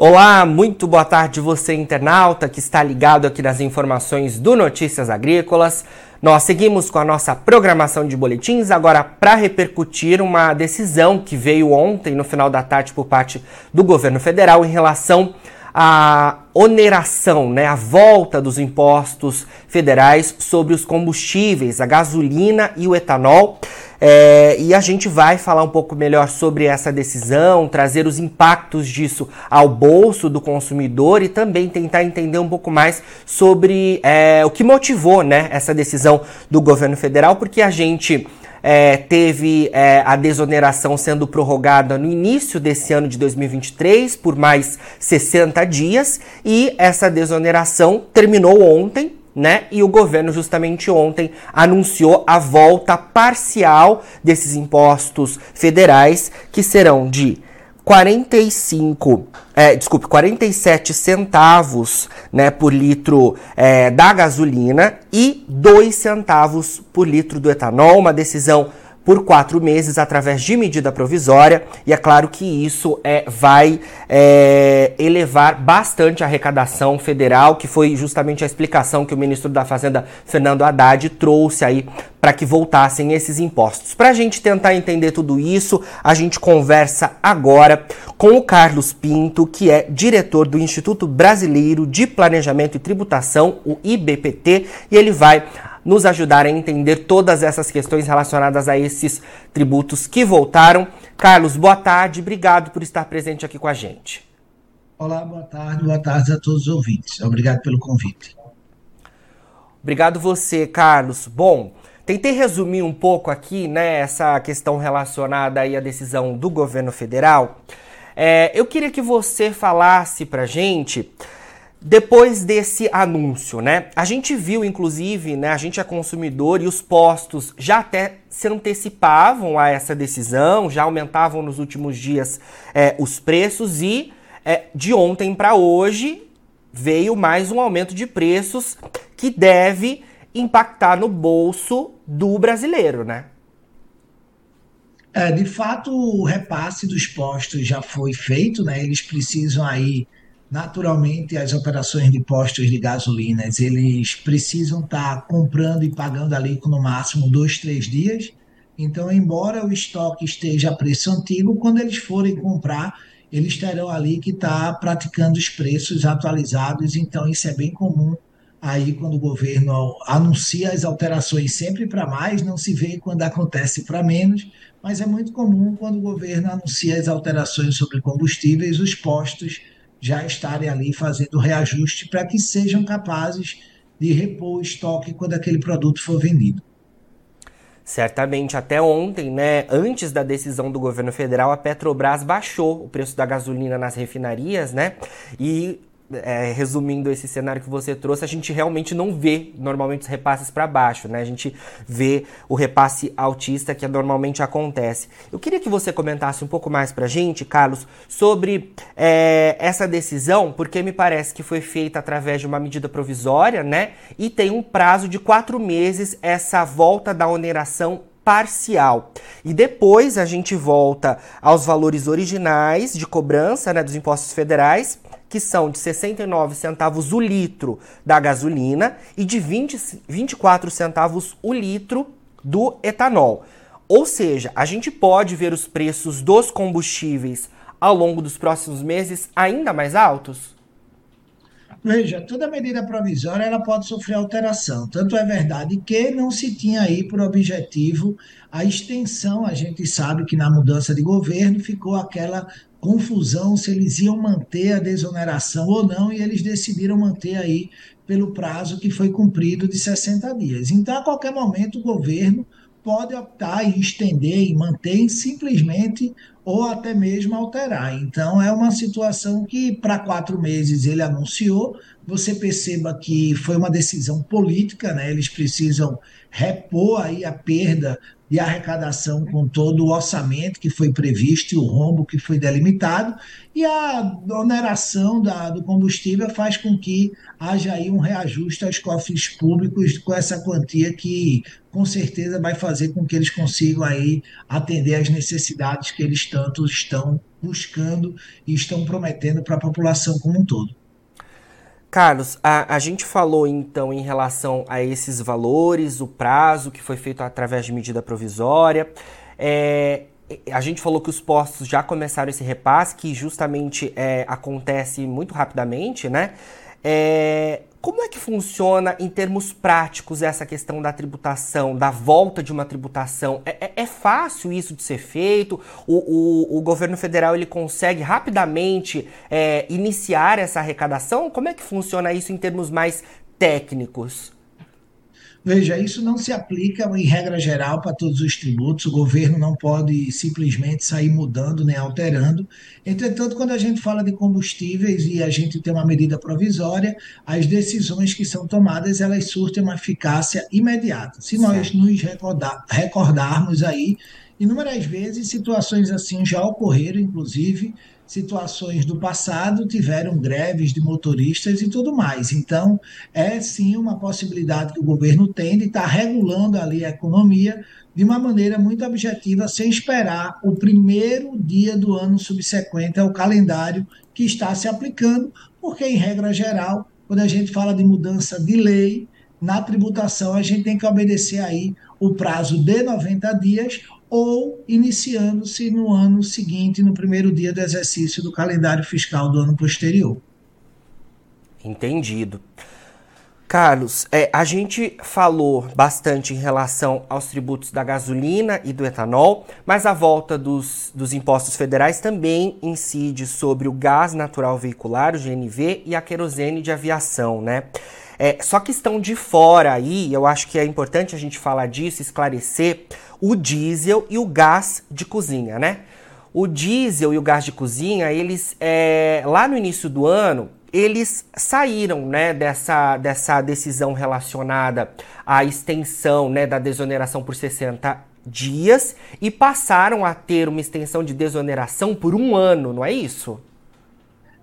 Olá, muito boa tarde você internauta que está ligado aqui nas informações do Notícias Agrícolas. Nós seguimos com a nossa programação de boletins agora para repercutir uma decisão que veio ontem no final da tarde por parte do governo federal em relação à oneração, né, a volta dos impostos federais sobre os combustíveis, a gasolina e o etanol. É, e a gente vai falar um pouco melhor sobre essa decisão, trazer os impactos disso ao bolso do consumidor e também tentar entender um pouco mais sobre é, o que motivou né, essa decisão do governo federal, porque a gente é, teve é, a desoneração sendo prorrogada no início desse ano de 2023 por mais 60 dias e essa desoneração terminou ontem, né? E o governo justamente ontem anunciou a volta parcial desses impostos federais que serão de 45, é, desculpe, 47 centavos né, por litro é, da gasolina e 2 centavos por litro do etanol, uma decisão por quatro meses através de medida provisória, e é claro que isso é, vai é, elevar bastante a arrecadação federal, que foi justamente a explicação que o ministro da Fazenda, Fernando Haddad, trouxe aí para que voltassem esses impostos. Para a gente tentar entender tudo isso, a gente conversa agora com o Carlos Pinto, que é diretor do Instituto Brasileiro de Planejamento e Tributação, o IBPT, e ele vai nos ajudar a entender todas essas questões relacionadas a esses tributos que voltaram. Carlos, boa tarde, obrigado por estar presente aqui com a gente. Olá, boa tarde, boa tarde a todos os ouvintes. Obrigado pelo convite. Obrigado você, Carlos. Bom, tentei resumir um pouco aqui, né, essa questão relacionada aí à decisão do governo federal. É, eu queria que você falasse pra gente depois desse anúncio, né? A gente viu, inclusive, né? A gente é consumidor e os postos já até se antecipavam a essa decisão, já aumentavam nos últimos dias é, os preços e é, de ontem para hoje veio mais um aumento de preços que deve impactar no bolso do brasileiro, né? É, de fato, o repasse dos postos já foi feito, né? Eles precisam aí Naturalmente, as operações de postos de gasolinas, eles precisam estar comprando e pagando ali com no máximo dois, três dias. Então, embora o estoque esteja a preço antigo, quando eles forem comprar, eles terão ali que estar tá praticando os preços atualizados. Então, isso é bem comum aí quando o governo anuncia as alterações sempre para mais, não se vê quando acontece para menos, mas é muito comum quando o governo anuncia as alterações sobre combustíveis, os postos já estarem ali fazendo reajuste para que sejam capazes de repor o estoque quando aquele produto for vendido. Certamente, até ontem, né, antes da decisão do governo federal, a Petrobras baixou o preço da gasolina nas refinarias, né? E é, resumindo esse cenário que você trouxe, a gente realmente não vê normalmente os repasses para baixo, né? A gente vê o repasse autista que normalmente acontece. Eu queria que você comentasse um pouco mais para a gente, Carlos, sobre é, essa decisão, porque me parece que foi feita através de uma medida provisória, né? E tem um prazo de quatro meses essa volta da oneração parcial. E depois a gente volta aos valores originais de cobrança né, dos impostos federais que são de 69 centavos o litro da gasolina e de 20, 24 centavos o litro do etanol. Ou seja, a gente pode ver os preços dos combustíveis ao longo dos próximos meses ainda mais altos? Veja, toda medida provisória ela pode sofrer alteração. Tanto é verdade que não se tinha aí por objetivo a extensão. A gente sabe que na mudança de governo ficou aquela confusão se eles iam manter a desoneração ou não, e eles decidiram manter aí pelo prazo que foi cumprido de 60 dias. Então, a qualquer momento, o governo pode optar em estender e manter simplesmente ou até mesmo alterar. Então, é uma situação que para quatro meses ele anunciou, você perceba que foi uma decisão política, né? Eles precisam repor aí a perda de arrecadação com todo o orçamento que foi previsto e o rombo que foi delimitado, e a oneração da, do combustível faz com que haja aí um reajuste aos cofres públicos com essa quantia que com certeza vai fazer com que eles consigam aí atender às necessidades que eles tanto estão buscando e estão prometendo para a população como um todo. Carlos, a, a gente falou então em relação a esses valores, o prazo que foi feito através de medida provisória. É, a gente falou que os postos já começaram esse repasse, que justamente é, acontece muito rapidamente, né? É, como é que funciona em termos práticos essa questão da tributação, da volta de uma tributação? É, é, é fácil isso de ser feito? O, o, o, governo federal ele consegue rapidamente é, iniciar essa arrecadação? Como é que funciona isso em termos mais técnicos? Veja, isso não se aplica em regra geral para todos os tributos, o governo não pode simplesmente sair mudando nem alterando. Entretanto, quando a gente fala de combustíveis e a gente tem uma medida provisória, as decisões que são tomadas, elas surtem uma eficácia imediata. Se nós nos recordar, recordarmos aí, inúmeras vezes situações assim já ocorreram, inclusive situações do passado tiveram greves de motoristas e tudo mais. Então, é sim uma possibilidade que o governo tem de estar regulando ali a economia de uma maneira muito objetiva, sem esperar o primeiro dia do ano subsequente ao calendário que está se aplicando, porque, em regra geral, quando a gente fala de mudança de lei, na tributação a gente tem que obedecer aí o prazo de 90 dias ou iniciando-se no ano seguinte, no primeiro dia do exercício do calendário fiscal do ano posterior. Entendido. Carlos, é, a gente falou bastante em relação aos tributos da gasolina e do etanol, mas a volta dos, dos impostos federais também incide sobre o gás natural veicular, o GNV, e a querosene de aviação, né? É, só que estão de fora aí, eu acho que é importante a gente falar disso, esclarecer o diesel e o gás de cozinha, né? O diesel e o gás de cozinha, eles é, lá no início do ano, eles saíram né, dessa, dessa decisão relacionada à extensão né, da desoneração por 60 dias e passaram a ter uma extensão de desoneração por um ano, não é isso?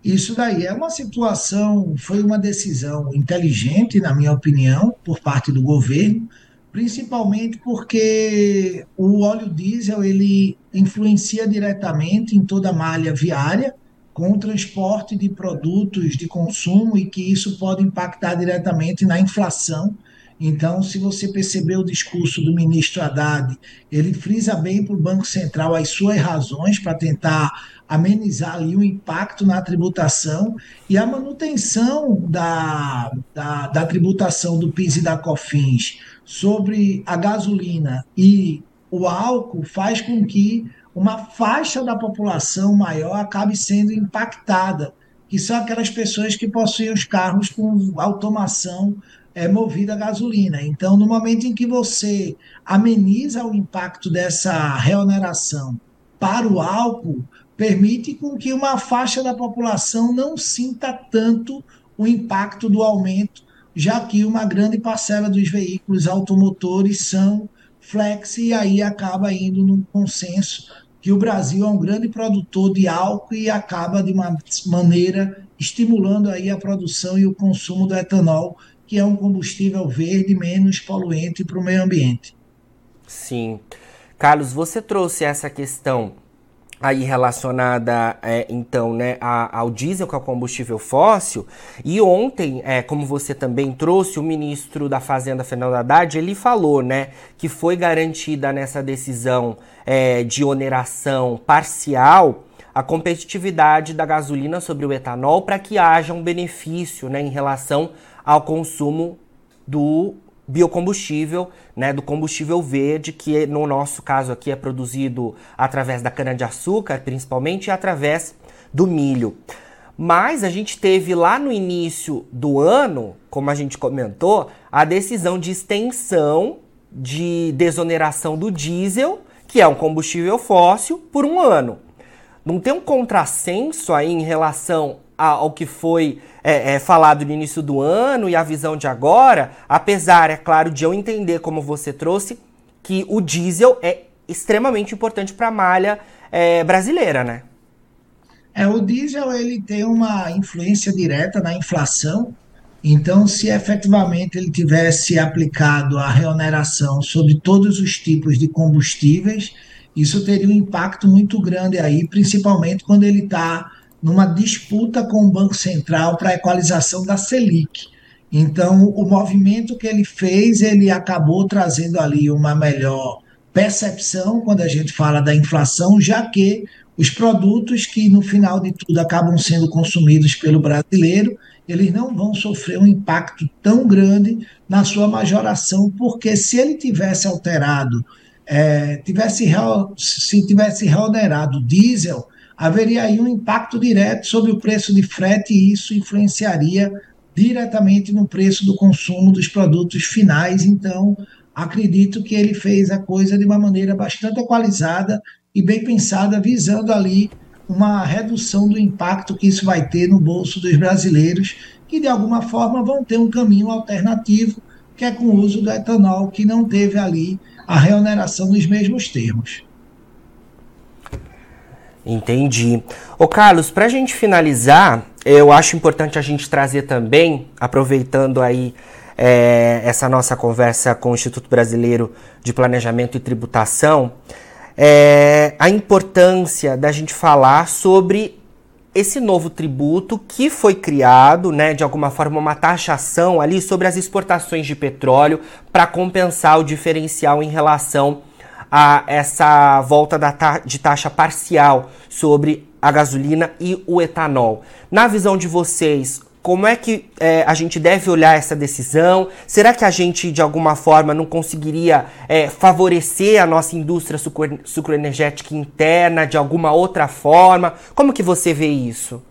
Isso daí é uma situação, foi uma decisão inteligente, na minha opinião, por parte do governo, principalmente porque o óleo diesel ele influencia diretamente em toda a malha viária com o transporte de produtos de consumo e que isso pode impactar diretamente na inflação. Então, se você perceber o discurso do ministro Haddad, ele frisa bem para o Banco Central as suas razões para tentar amenizar ali o impacto na tributação e a manutenção da, da, da tributação do PIS e da COFINS sobre a gasolina e o álcool faz com que uma faixa da população maior acabe sendo impactada, que são aquelas pessoas que possuem os carros com automação é, movida a gasolina. Então, no momento em que você ameniza o impacto dessa reoneração para o álcool, permite com que uma faixa da população não sinta tanto o impacto do aumento já que uma grande parcela dos veículos automotores são flex e aí acaba indo num consenso que o Brasil é um grande produtor de álcool e acaba de uma maneira estimulando aí a produção e o consumo do etanol, que é um combustível verde menos poluente para o meio ambiente. Sim. Carlos, você trouxe essa questão aí relacionada é, então né, ao diesel, que é o combustível fóssil. E ontem, é, como você também trouxe, o ministro da Fazenda, Fernando Haddad, ele falou né, que foi garantida nessa decisão é, de oneração parcial a competitividade da gasolina sobre o etanol para que haja um benefício né, em relação ao consumo do biocombustível, né, do combustível verde, que no nosso caso aqui é produzido através da cana-de-açúcar, principalmente, e através do milho. Mas a gente teve lá no início do ano, como a gente comentou, a decisão de extensão de desoneração do diesel, que é um combustível fóssil, por um ano. Não tem um contrassenso aí em relação ao que foi é, é, falado no início do ano e a visão de agora, apesar, é claro, de eu entender como você trouxe, que o diesel é extremamente importante para a malha é, brasileira, né? É, o diesel ele tem uma influência direta na inflação. Então, se efetivamente ele tivesse aplicado a reoneração sobre todos os tipos de combustíveis, isso teria um impacto muito grande aí, principalmente quando ele está numa disputa com o Banco Central para a equalização da Selic. Então, o movimento que ele fez, ele acabou trazendo ali uma melhor percepção quando a gente fala da inflação, já que os produtos que no final de tudo acabam sendo consumidos pelo brasileiro, eles não vão sofrer um impacto tão grande na sua majoração, porque se ele tivesse alterado, é, tivesse se tivesse reonerado o diesel, haveria aí um impacto direto sobre o preço de frete e isso influenciaria diretamente no preço do consumo dos produtos finais. Então, acredito que ele fez a coisa de uma maneira bastante equalizada e bem pensada, visando ali uma redução do impacto que isso vai ter no bolso dos brasileiros, que de alguma forma vão ter um caminho alternativo, que é com o uso do etanol, que não teve ali a reoneração nos mesmos termos. Entendi. Ô Carlos, para a gente finalizar, eu acho importante a gente trazer também, aproveitando aí é, essa nossa conversa com o Instituto Brasileiro de Planejamento e Tributação, é, a importância da gente falar sobre esse novo tributo que foi criado, né, de alguma forma uma taxação ali sobre as exportações de petróleo para compensar o diferencial em relação a essa volta ta de taxa parcial sobre a gasolina e o etanol. Na visão de vocês, como é que é, a gente deve olhar essa decisão? Será que a gente, de alguma forma, não conseguiria é, favorecer a nossa indústria sucro sucroenergética interna de alguma outra forma? Como que você vê isso?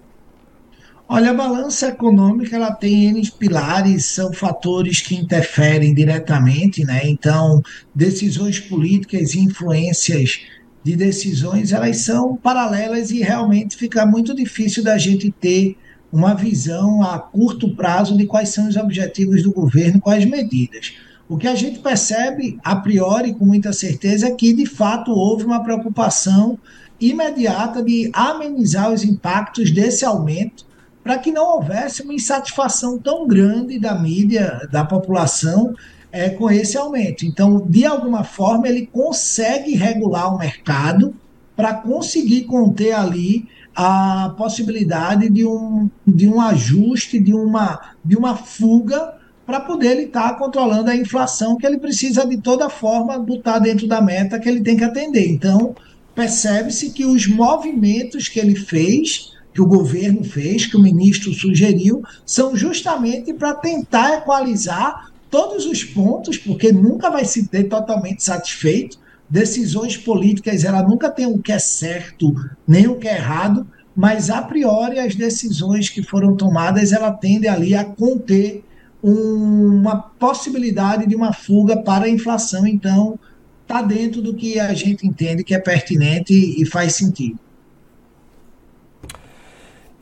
Olha, a balança econômica ela tem N pilares, são fatores que interferem diretamente, né? Então, decisões políticas e influências de decisões, elas são paralelas e realmente fica muito difícil da gente ter uma visão a curto prazo de quais são os objetivos do governo, quais medidas. O que a gente percebe, a priori, com muita certeza, é que, de fato, houve uma preocupação imediata de amenizar os impactos desse aumento, para que não houvesse uma insatisfação tão grande da mídia, da população, é, com esse aumento. Então, de alguma forma, ele consegue regular o mercado para conseguir conter ali a possibilidade de um, de um ajuste, de uma, de uma fuga para poder ele estar tá controlando a inflação que ele precisa de toda forma botar dentro da meta que ele tem que atender. Então, percebe-se que os movimentos que ele fez, que o governo fez, que o ministro sugeriu, são justamente para tentar equalizar todos os pontos, porque nunca vai se ter totalmente satisfeito, decisões políticas, ela nunca tem o que é certo nem o que é errado, mas a priori as decisões que foram tomadas, ela tende ali a conter um, uma possibilidade de uma fuga para a inflação, então está dentro do que a gente entende que é pertinente e faz sentido.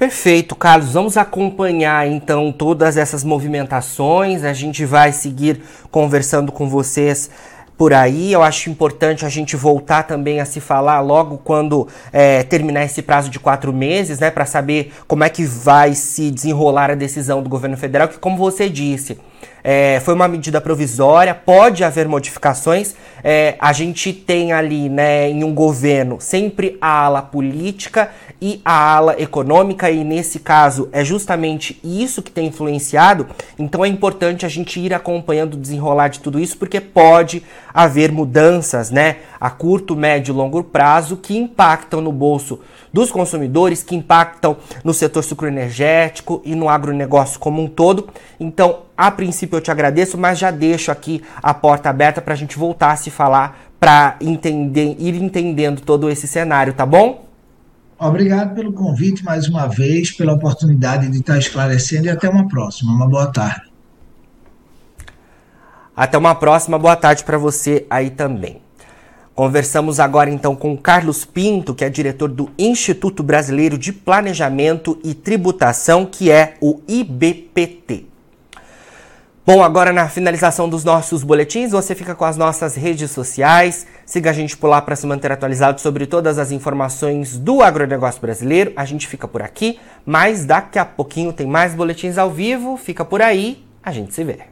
Perfeito, Carlos. Vamos acompanhar então todas essas movimentações. A gente vai seguir conversando com vocês por aí. Eu acho importante a gente voltar também a se falar logo quando é, terminar esse prazo de quatro meses, né, para saber como é que vai se desenrolar a decisão do governo federal, que, como você disse, é, foi uma medida provisória, pode haver modificações. É, a gente tem ali, né, em um governo, sempre a ala política e a ala econômica, e nesse caso é justamente isso que tem influenciado. Então é importante a gente ir acompanhando o desenrolar de tudo isso, porque pode haver mudanças, né, a curto, médio e longo prazo que impactam no bolso dos consumidores, que impactam no setor sucroenergético e no agronegócio como um todo. Então, a princípio eu te agradeço, mas já deixo aqui a porta aberta para a gente voltar a se falar, para entender, ir entendendo todo esse cenário, tá bom? Obrigado pelo convite mais uma vez, pela oportunidade de estar esclarecendo e até uma próxima. Uma boa tarde. Até uma próxima, boa tarde para você aí também. Conversamos agora então com Carlos Pinto, que é diretor do Instituto Brasileiro de Planejamento e Tributação, que é o IBPT. Bom, agora na finalização dos nossos boletins, você fica com as nossas redes sociais. Siga a gente por lá para se manter atualizado sobre todas as informações do agronegócio brasileiro. A gente fica por aqui, mas daqui a pouquinho tem mais boletins ao vivo. Fica por aí, a gente se vê.